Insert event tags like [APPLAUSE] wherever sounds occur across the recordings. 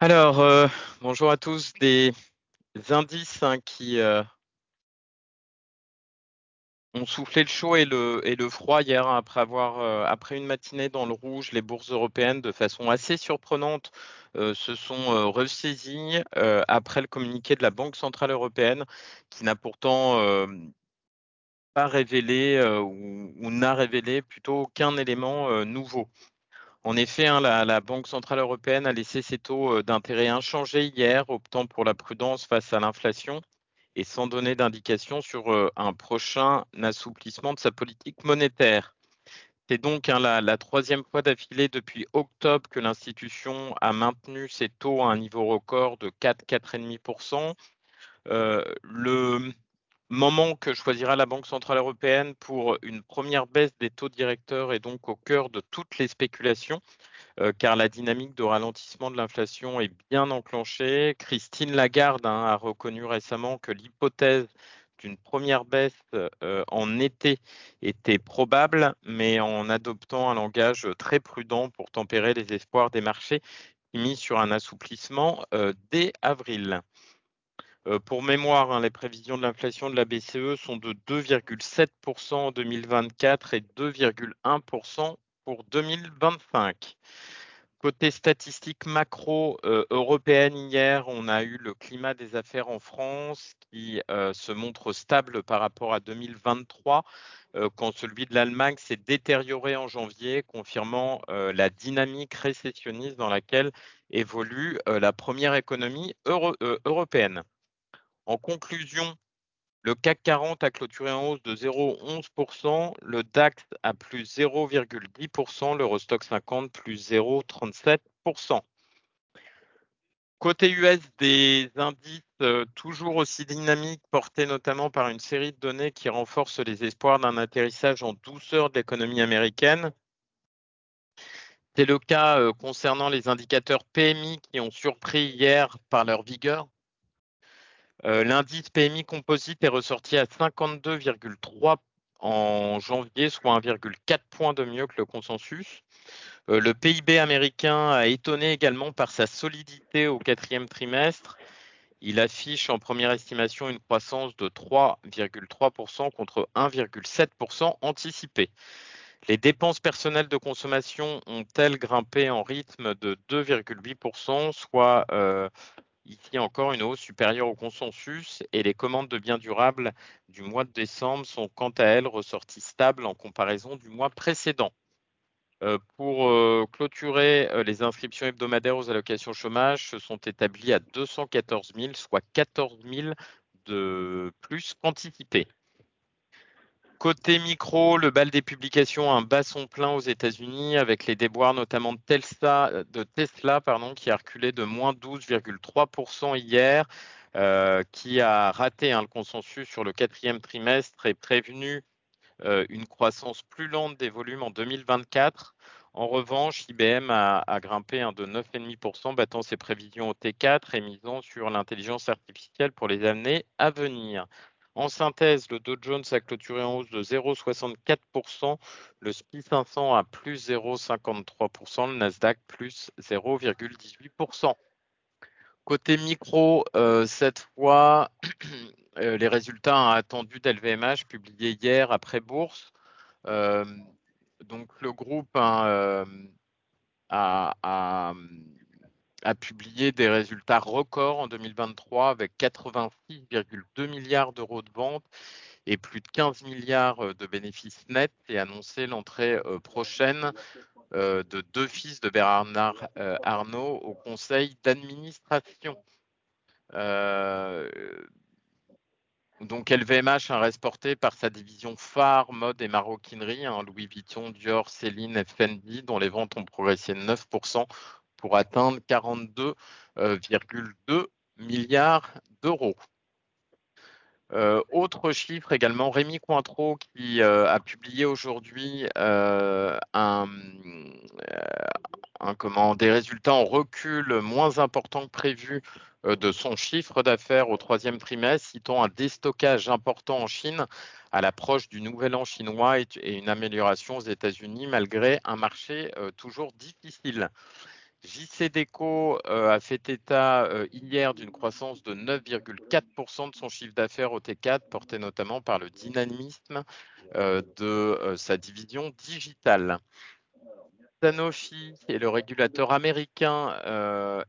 Alors, euh, bonjour à tous. Des indices hein, qui euh, ont soufflé le chaud et le, froid hier hein, après avoir euh, après une matinée dans le rouge, les bourses européennes de façon assez surprenante se sont ressaisies après le communiqué de la Banque centrale européenne qui n'a pourtant pas révélé ou, ou n'a révélé plutôt aucun élément nouveau. En effet, hein, la, Banque centrale européenne a laissé ses taux euh, d'intérêt inchangés hier, optant pour la prudence face à l'inflation et sans donner d'indication sur euh, un prochain assouplissement de sa politique monétaire. C'est donc hein, la, troisième fois d'affilée depuis octobre que l'institution a maintenu ses taux à un niveau record de 4-4,5%. Euh, le moment que choisira la Banque centrale européenne pour une première baisse des taux directeurs est donc au cœur de toutes les spéculations, euh, car la dynamique de ralentissement de l'inflation est bien enclenchée. Christine Lagarde hein, a reconnu récemment que l'hypothèse d'une première baisse euh, en été était probable, mais en adoptant un langage très prudent pour tempérer les espoirs des marchés mis sur un assouplissement euh, dès avril. Euh, pour mémoire, hein, les prévisions de l'inflation de la BCE sont de 2,7% en 2024 et 2,1% pour 2025. Côté statistiques macro euh, européenne, hier, on a eu le climat des affaires en France qui euh, se montre stable par rapport à 2023, quand celui de l'Allemagne s'est détérioré en janvier, confirmant la dynamique récessionniste dans laquelle évolue la première économie européenne. En conclusion, le CAC 40 a clôturé en hausse de 0,11%, le DAX à plus 0,10%, l'Eurostock 50 plus 0,37%. Côté US, des indices euh, toujours aussi dynamiques portés notamment par une série de données qui renforcent les espoirs d'un atterrissage en douceur de l'économie américaine. C'est le cas euh, concernant les indicateurs PMI qui ont surpris hier par leur vigueur. Euh, l'indice PMI composite est ressorti à 52,3 en janvier, soit 1,4 point de mieux que le consensus. Euh, le PIB américain a étonné également par sa solidité au quatrième trimestre. Il affiche en première estimation une croissance de 3,3% contre 1,7% anticipé. Les dépenses personnelles de consommation ont-elles grimpé en rythme de 2,8%, soit euh, Ici encore une hausse supérieure au consensus et les commandes de biens durables du mois de décembre sont quant à elles ressorties stables en comparaison du mois précédent. Euh, pour euh, clôturer, euh, les inscriptions hebdomadaires aux allocations chômage se sont établies à 214 000, soit 14 000 de plus qu'anticipé. Côté micro, le bal des publications a un bas son plein aux États-Unis avec les déboires notamment de Tesla, qui a reculé de moins 12,3% hier, euh, qui a raté hein, le consensus sur le quatrième trimestre et prévenu euh, une croissance plus lente des volumes en 2024. En revanche, IBM a, grimpé de 9,5%, battant ses prévisions au T4 et misant sur l'intelligence artificielle pour les années à venir. En synthèse, le Dow Jones a clôturé en hausse de 0,64%, le SPI 500 à plus 0,53%, le Nasdaq plus 0,18%. Côté micro, euh, cette fois, [CLEARS THROAT] euh, les résultats attendus d'LVMH publiés hier après bourse. Euh, donc le groupe hein, a, a publié des résultats records en 2023 avec 86,2 milliards d'euros de ventes et plus de 15 milliards euh, de bénéfices nets et annoncé l'entrée euh, prochaine euh, de deux fils de Bernard Arnault au conseil d'administration. donc LVMH reste porté par sa division phare mode et maroquinerie, hein, Louis Vuitton, Dior, Céline, Fendi, dont les ventes ont progressé de 9% pour atteindre 42,2 euh, milliards d'euros. Euh, autre chiffre également, Rémi Cointreau qui euh, a publié aujourd'hui un, des résultats en recul moins importants que prévu de son chiffre d'affaires au troisième trimestre, citant un déstockage important en Chine à l'approche du nouvel an chinois et, une amélioration aux États-Unis malgré un marché toujours difficile. JCDecaux a fait état hier d'une croissance de 9,4% de son chiffre d'affaires au T4, porté notamment par le dynamisme de sa division digitale. Sanofi est le régulateur américain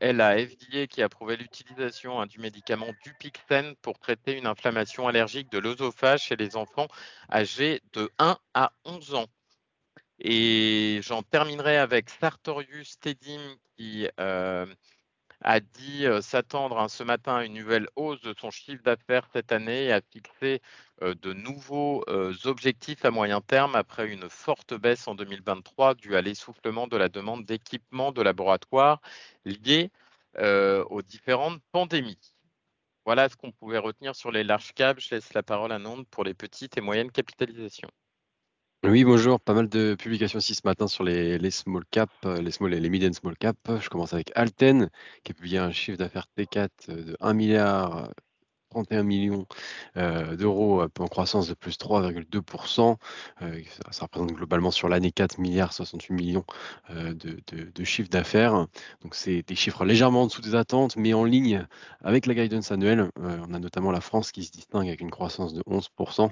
et la FDA qui a approuvé l'utilisation du médicament Dupixent pour traiter une inflammation allergique de l'œsophage chez les enfants âgés de 1 à 11 ans. Et j'en terminerai avec Sartorius Tedim qui a dit s'attendre ce matin à une nouvelle hausse de son chiffre d'affaires cette année et a fixé de nouveaux objectifs à moyen terme après une forte baisse en 2023 due à l'essoufflement de la demande d'équipements de laboratoire liés aux différentes pandémies. Voilà ce qu'on pouvait retenir sur les large caps. Je laisse la parole à Nantes pour les petites et moyennes capitalisations. Oui, bonjour. Pas mal de publications aussi ce matin sur les, small cap, les small et les mid and small cap. Je commence avec Alten, qui a publié un chiffre d'affaires T4 de 1 milliard 31 millions d'euros en croissance de plus 3,2%. Ça, représente globalement sur l'année 4 milliards 68 millions de, de, chiffre d'affaires. Donc c'est des chiffres légèrement en dessous des attentes, mais en ligne avec la guidance annuelle. on a notamment la France qui se distingue avec une croissance de 11%,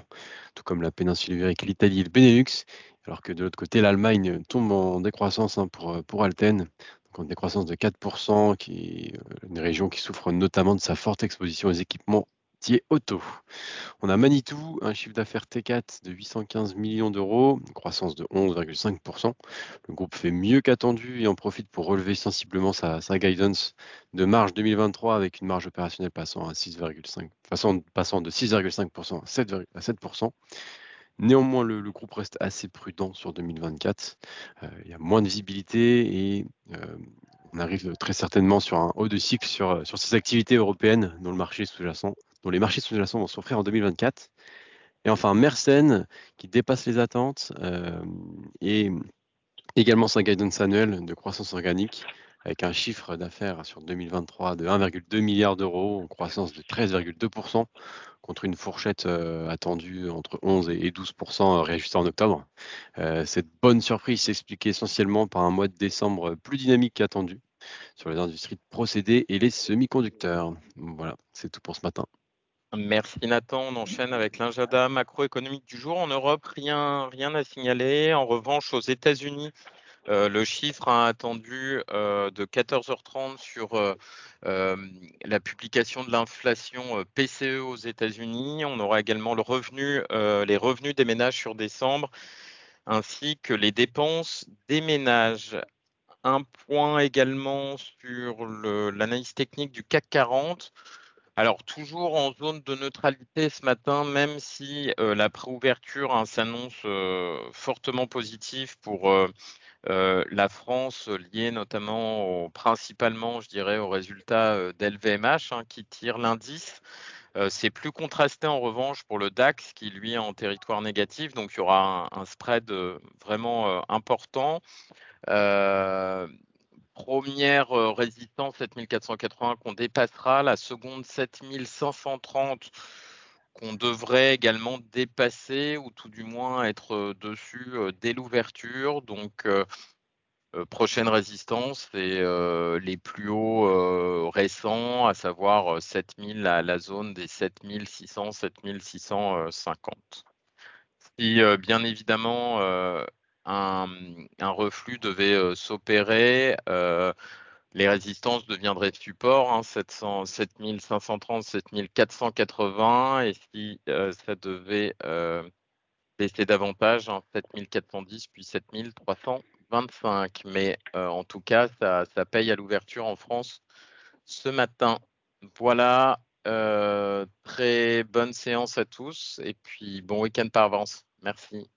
tout comme la péninsule ibérique, l'Italie et le Benelux. Alors que de l'autre côté, l'Allemagne tombe en décroissance hein, pour, pour Alten, donc une décroissance de 4%, qui est une région qui souffre notamment de sa forte exposition aux équipements auto. On a Manitou, un chiffre d'affaires T4 de 815 millions d'euros, croissance de 11,5%. Le groupe fait mieux qu'attendu et en profite pour relever sensiblement sa, guidance de marge 2023 avec une marge opérationnelle passant à 6,5, passant de 6,5% à 7%. Néanmoins, le, groupe reste assez prudent sur 2024. Euh, il y a moins de visibilité et euh, on arrive très certainement sur un haut de cycle sur, sur ces activités européennes dont les marchés sous-jacents vont souffrir en 2024. Et enfin, Mersenne, qui dépasse les attentes euh, et également sa guidance annuelle de croissance organique avec un chiffre d'affaires sur 2023 de 1,2 milliard d'euros en croissance de 13,2% contre une fourchette euh, attendue entre 11 et 12% réajustée en octobre. Euh, cette bonne surprise s'explique essentiellement par un mois de décembre plus dynamique qu'attendu sur les industries de procédés et les semi-conducteurs. Voilà, c'est tout pour ce matin. Merci Nathan. On enchaîne avec l'agenda macroéconomique du jour. En Europe, rien, rien à signaler. En revanche, aux États-Unis, euh, le chiffre a attendu euh, de 14h30 sur euh, la publication de l'inflation PCE aux États-Unis. On aura également les revenus des ménages sur décembre, ainsi que les dépenses des ménages. Un point également sur l'analyse technique du CAC 40. Alors, toujours en zone de neutralité ce matin, même si la préouverture hein, s'annonce fortement positive pour euh, la France, liée notamment principalement, je dirais, aux résultats d'LVMH hein, qui tire l'indice. Euh, c'est plus contrasté en revanche pour le DAX qui lui est en territoire négatif, donc il y aura un, spread vraiment important. Euh, première résistance 7480 qu'on dépassera, la seconde 7530 qu'on devrait également dépasser ou tout du moins être dessus dès l'ouverture. Donc, prochaine résistance, c'est les plus hauts récents, à savoir 7000, la, la zone des 7600, 7650. Si bien évidemment un, reflux devait s'opérer, les résistances deviendraient support, hein, 700, 7530, 7480, et si euh, ça devait euh, baisser davantage, hein, 7410 puis 7325. Mais euh, en tout cas, ça, ça paye à l'ouverture en France ce matin. Voilà, très bonne séance à tous et puis bon week-end par avance. Merci.